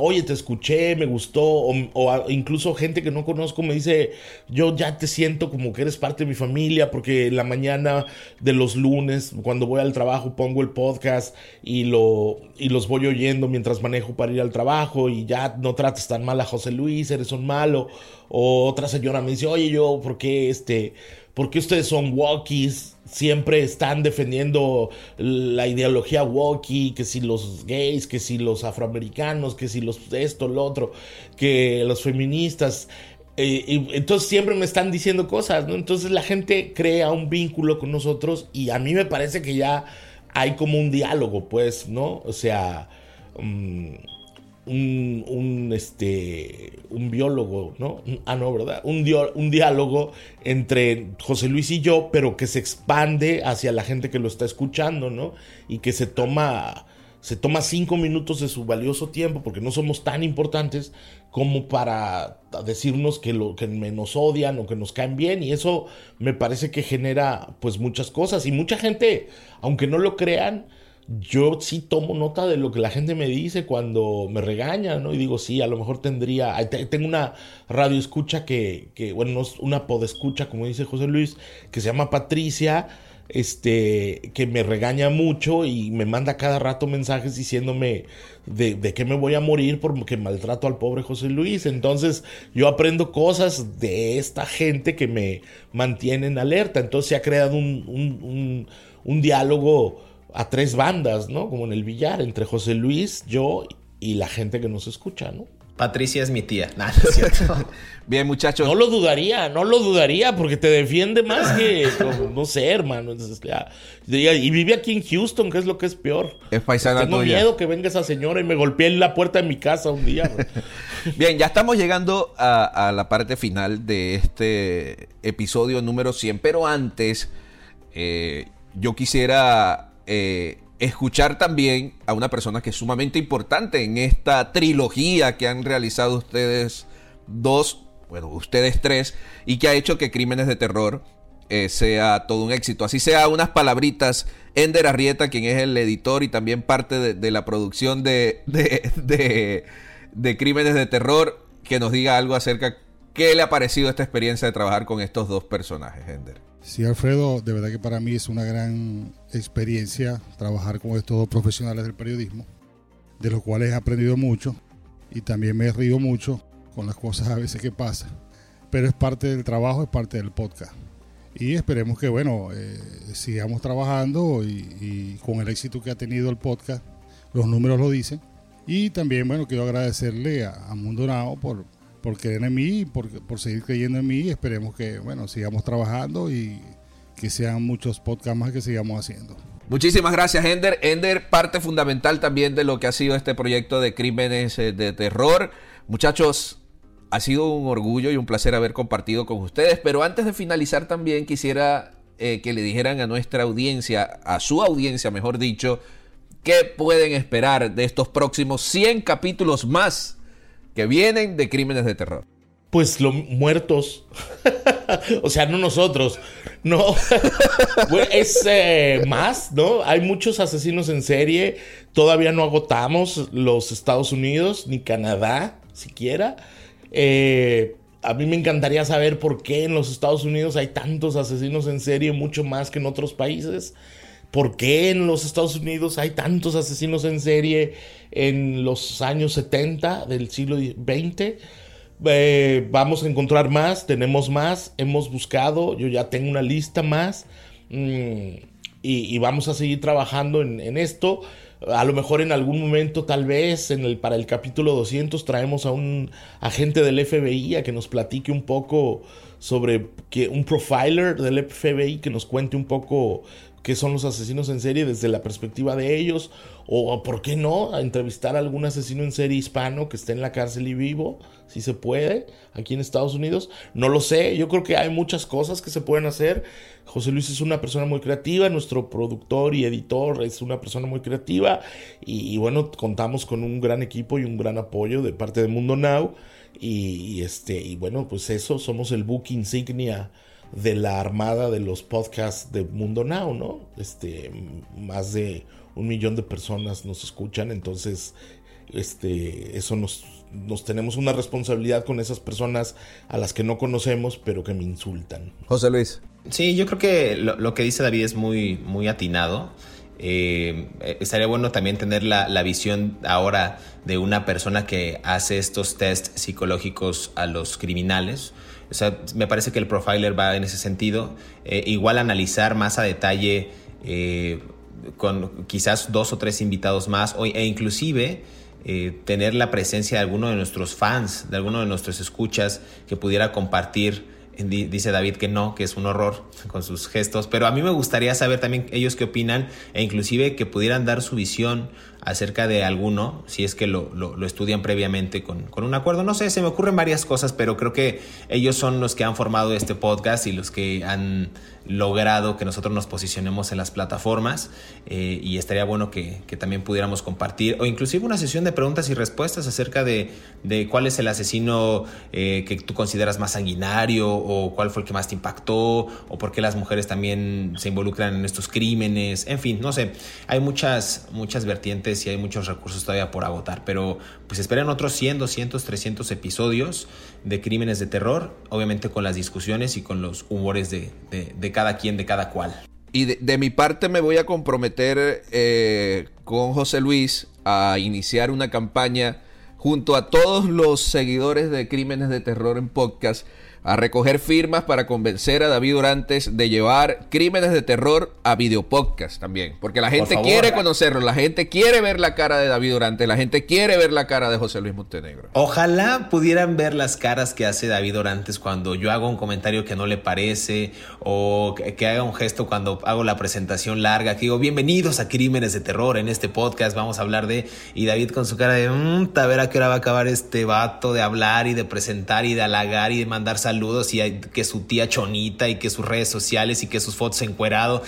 oye, te escuché, me gustó, o, incluso gente que no conozco me dice, yo ya te siento como que eres parte de mi familia, porque en la mañana de los lunes, cuando voy al trabajo, pongo el podcast y, lo, y los voy oyendo mientras manejo para ir al trabajo y ya no trates tan mal a José Luis, eres un malo. O otra señora me dice, oye, yo, ¿por qué este, por qué ustedes son walkies? siempre están defendiendo la ideología woke, que si los gays, que si los afroamericanos, que si los esto, lo otro, que los feministas. Eh, entonces siempre me están diciendo cosas, ¿no? Entonces la gente crea un vínculo con nosotros y a mí me parece que ya hay como un diálogo, pues, ¿no? O sea... Mm, un, este, un biólogo, ¿no? Ah, no, ¿verdad? Un, un diálogo entre José Luis y yo, pero que se expande hacia la gente que lo está escuchando, ¿no? Y que se toma se toma cinco minutos de su valioso tiempo, porque no somos tan importantes como para decirnos que, lo, que nos odian o que nos caen bien. Y eso me parece que genera pues muchas cosas. Y mucha gente, aunque no lo crean, yo sí tomo nota de lo que la gente me dice cuando me regaña, ¿no? Y digo, sí, a lo mejor tendría, tengo una radio escucha que, que bueno, una podescucha, como dice José Luis, que se llama Patricia, este, que me regaña mucho y me manda cada rato mensajes diciéndome de, de que me voy a morir porque maltrato al pobre José Luis. Entonces yo aprendo cosas de esta gente que me mantiene en alerta. Entonces se ha creado un diálogo a tres bandas, ¿no? Como en el billar, entre José Luis, yo y la gente que nos escucha, ¿no? Patricia es mi tía. Bien, muchachos. No lo dudaría, no lo dudaría, porque te defiende más que, no sé, hermano. Y vive aquí en Houston, que es lo que es peor. Es paisana Tengo miedo que venga esa señora y me golpee en la puerta de mi casa un día. Bien, ya estamos llegando a, la parte final de este episodio número 100, pero antes eh, yo quisiera eh, escuchar también a una persona que es sumamente importante en esta trilogía que han realizado ustedes dos, bueno, ustedes tres, y que ha hecho que Crímenes de Terror eh, sea todo un éxito. Así sea unas palabritas, Ender Arrieta, quien es el editor y también parte de, la producción de, de, Crímenes de Terror, que nos diga algo acerca qué le ha parecido esta experiencia de trabajar con estos dos personajes, Ender. Sí, Alfredo, de verdad que para mí es una gran experiencia trabajar con estos dos profesionales del periodismo, de los cuales he aprendido mucho y también me he reído mucho con las cosas a veces que pasan. Pero es parte del trabajo, es parte del podcast. Y esperemos que, bueno, eh, sigamos trabajando y, con el éxito que ha tenido el podcast, los números lo dicen. Y también, bueno, quiero agradecerle a, a Mundo Now por, por creer en mí, por, por seguir creyendo en mí. Esperemos que, bueno, sigamos trabajando y que sean muchos podcasts más que sigamos haciendo. Muchísimas gracias, Ender. Ender, parte fundamental también de lo que ha sido este proyecto de crímenes eh, de terror. Muchachos, ha sido un orgullo y un placer haber compartido con ustedes, pero antes de finalizar también quisiera eh, que le dijeran a nuestra audiencia, a su audiencia mejor dicho, qué pueden esperar de estos próximos 100 capítulos más que vienen de crímenes de terror. Pues los muertos. o sea, no nosotros. No. es eh, más, ¿no? Hay muchos asesinos en serie. Todavía no agotamos los Estados Unidos, ni Canadá, siquiera. Eh, a mí me encantaría saber por qué en los Estados Unidos hay tantos asesinos en serie, mucho más que en otros países. ¿Por qué en los Estados Unidos hay tantos asesinos en serie en los años 70 del siglo XX? Eh, vamos a encontrar más, tenemos más, hemos buscado, yo ya tengo una lista más mm, y, vamos a seguir trabajando en, esto. A lo mejor en algún momento, tal vez en el, para el capítulo 200, traemos a un agente del FBI a que nos platique un poco sobre que un profiler del FBI que nos cuente un poco qué son los asesinos en serie desde la perspectiva de ellos, o por qué no, entrevistar a algún asesino en serie hispano que esté en la cárcel y vivo, si se puede, aquí en Estados Unidos. No lo sé, yo creo que hay muchas cosas que se pueden hacer. José Luis es una persona muy creativa, nuestro productor y editor es una persona muy creativa, y, bueno, contamos con un gran equipo y un gran apoyo de parte de Mundo Now. Y, este, y bueno, pues eso, somos el book insignia de la armada de los podcasts de Mundo Now, ¿no? Este, más de un millón de personas nos escuchan, entonces, este, eso nos, nos tenemos una responsabilidad con esas personas a las que no conocemos, pero que me insultan. José Luis. Sí, yo creo que lo, que dice David es muy, muy atinado. Eh, estaría bueno también tener la, la, visión ahora de una persona que hace estos test psicológicos a los criminales. O sea, me parece que el profiler va en ese sentido. Eh, igual analizar más a detalle eh, con quizás dos o tres invitados más o, e inclusive eh, tener la presencia de alguno de nuestros fans, de alguno de nuestros escuchas que pudiera compartir. Dice David que no, que es un horror con sus gestos, pero a mí me gustaría saber también ellos qué opinan e inclusive que pudieran dar su visión acerca de alguno, si es que lo, lo, estudian previamente con, con, un acuerdo. No sé, se me ocurren varias cosas, pero creo que ellos son los que han formado este podcast y los que han logrado que nosotros nos posicionemos en las plataformas eh, y estaría bueno que, que, también pudiéramos compartir o inclusive una sesión de preguntas y respuestas acerca de, de cuál es el asesino eh, que tú consideras más sanguinario o cuál fue el que más te impactó o por qué las mujeres también se involucran en estos crímenes, en fin, no sé, hay muchas, muchas vertientes y hay muchos recursos todavía por agotar, pero pues esperen otros 100, 200, 300 episodios de crímenes de terror, obviamente con las discusiones y con los humores de, de, cada quien, de cada cual. Y de, mi parte me voy a comprometer eh, con José Luis a iniciar una campaña junto a todos los seguidores de Crímenes de Terror en podcast a recoger firmas para convencer a David Durantes de llevar crímenes de terror a videopodcast también. Porque la gente quiere conocerlo, la gente quiere ver la cara de David Durantes, la gente quiere ver la cara de José Luis Montenegro. Ojalá pudieran ver las caras que hace David Durantes cuando yo hago un comentario que no le parece o que haga un gesto cuando hago la presentación larga, que digo, bienvenidos a Crímenes de Terror en este podcast, vamos a hablar de... Y David con su cara de, mmm, a ver a qué hora va a acabar este vato de hablar y de presentar y de halagar y de mandar saludos y que su tía chonita y que sus redes sociales y que sus fotos encuerado.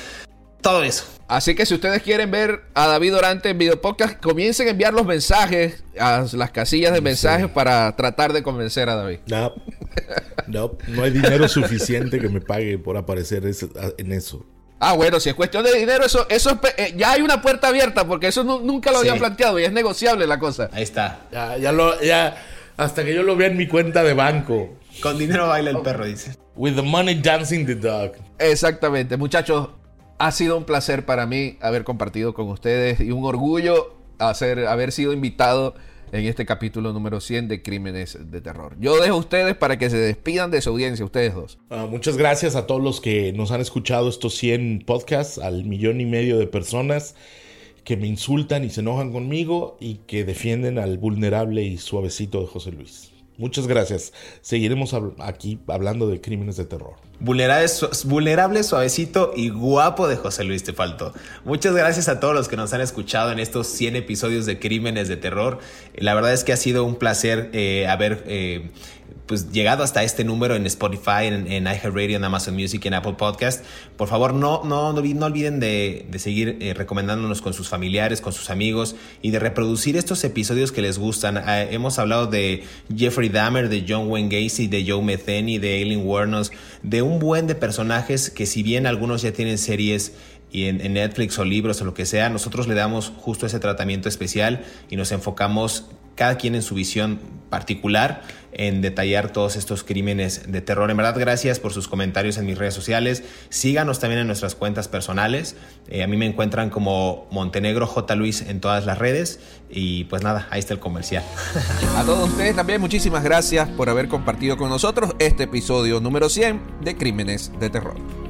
Todo eso. Así que si ustedes quieren ver a David Orante en video podcast, comiencen a enviar los mensajes a las casillas de mensajes para tratar de convencer a David. No, no, no hay dinero suficiente que me pague por aparecer en eso. Ah, bueno, si es cuestión de dinero, eso, eso eh, ya hay una puerta abierta, porque eso nunca lo había planteado y es negociable la cosa. Ahí está. Ya, ya lo, ya, hasta que yo lo vea en mi cuenta de banco. Con dinero baila el perro, dice. With the money dancing the dog. Exactamente, muchachos. Ha sido un placer para mí haber compartido con ustedes y un orgullo hacer, haber sido invitado en este capítulo número 100 de Crímenes de Terror. Yo dejo a ustedes para que se despidan de su audiencia, ustedes dos. Ah, muchas gracias a todos los que nos han escuchado estos 100 podcasts, al millón y medio de personas que me insultan y se enojan conmigo y que defienden al vulnerable y suavecito de José Luis. Muchas gracias. Seguiremos aquí hablando de crímenes de terror. Vulnerable, suavecito y guapo de José Luis te faltó. Muchas gracias a todos los que nos han escuchado en estos 100 episodios de Crímenes de Terror. La verdad es que ha sido un placer eh, haber eh, pues llegado hasta este número en Spotify, en, iHeartRadio, en Amazon Music, en Apple Podcast. Por favor, no, no, no, olviden de, seguir eh, recomendándonos con sus familiares, con sus amigos y de reproducir estos episodios que les gustan. Ah, hemos hablado de Jeffrey Dahmer, de John Wayne Gacy, de Joe Metheny, de Aileen Wuornos, de un buen de personajes que si bien algunos ya tienen series y en, Netflix o libros o lo que sea, nosotros le damos justo ese tratamiento especial y nos enfocamos cada quien en su visión particular en detallar todos estos crímenes de terror. En verdad, gracias por sus comentarios en mis redes sociales. Síganos también en nuestras cuentas personales. Eh, a mí me encuentran como Montenegro J. Luis en todas las redes. Y pues nada, ahí está el comercial. A todos ustedes también muchísimas gracias por haber compartido con nosotros este episodio número 100 de Crímenes de Terror.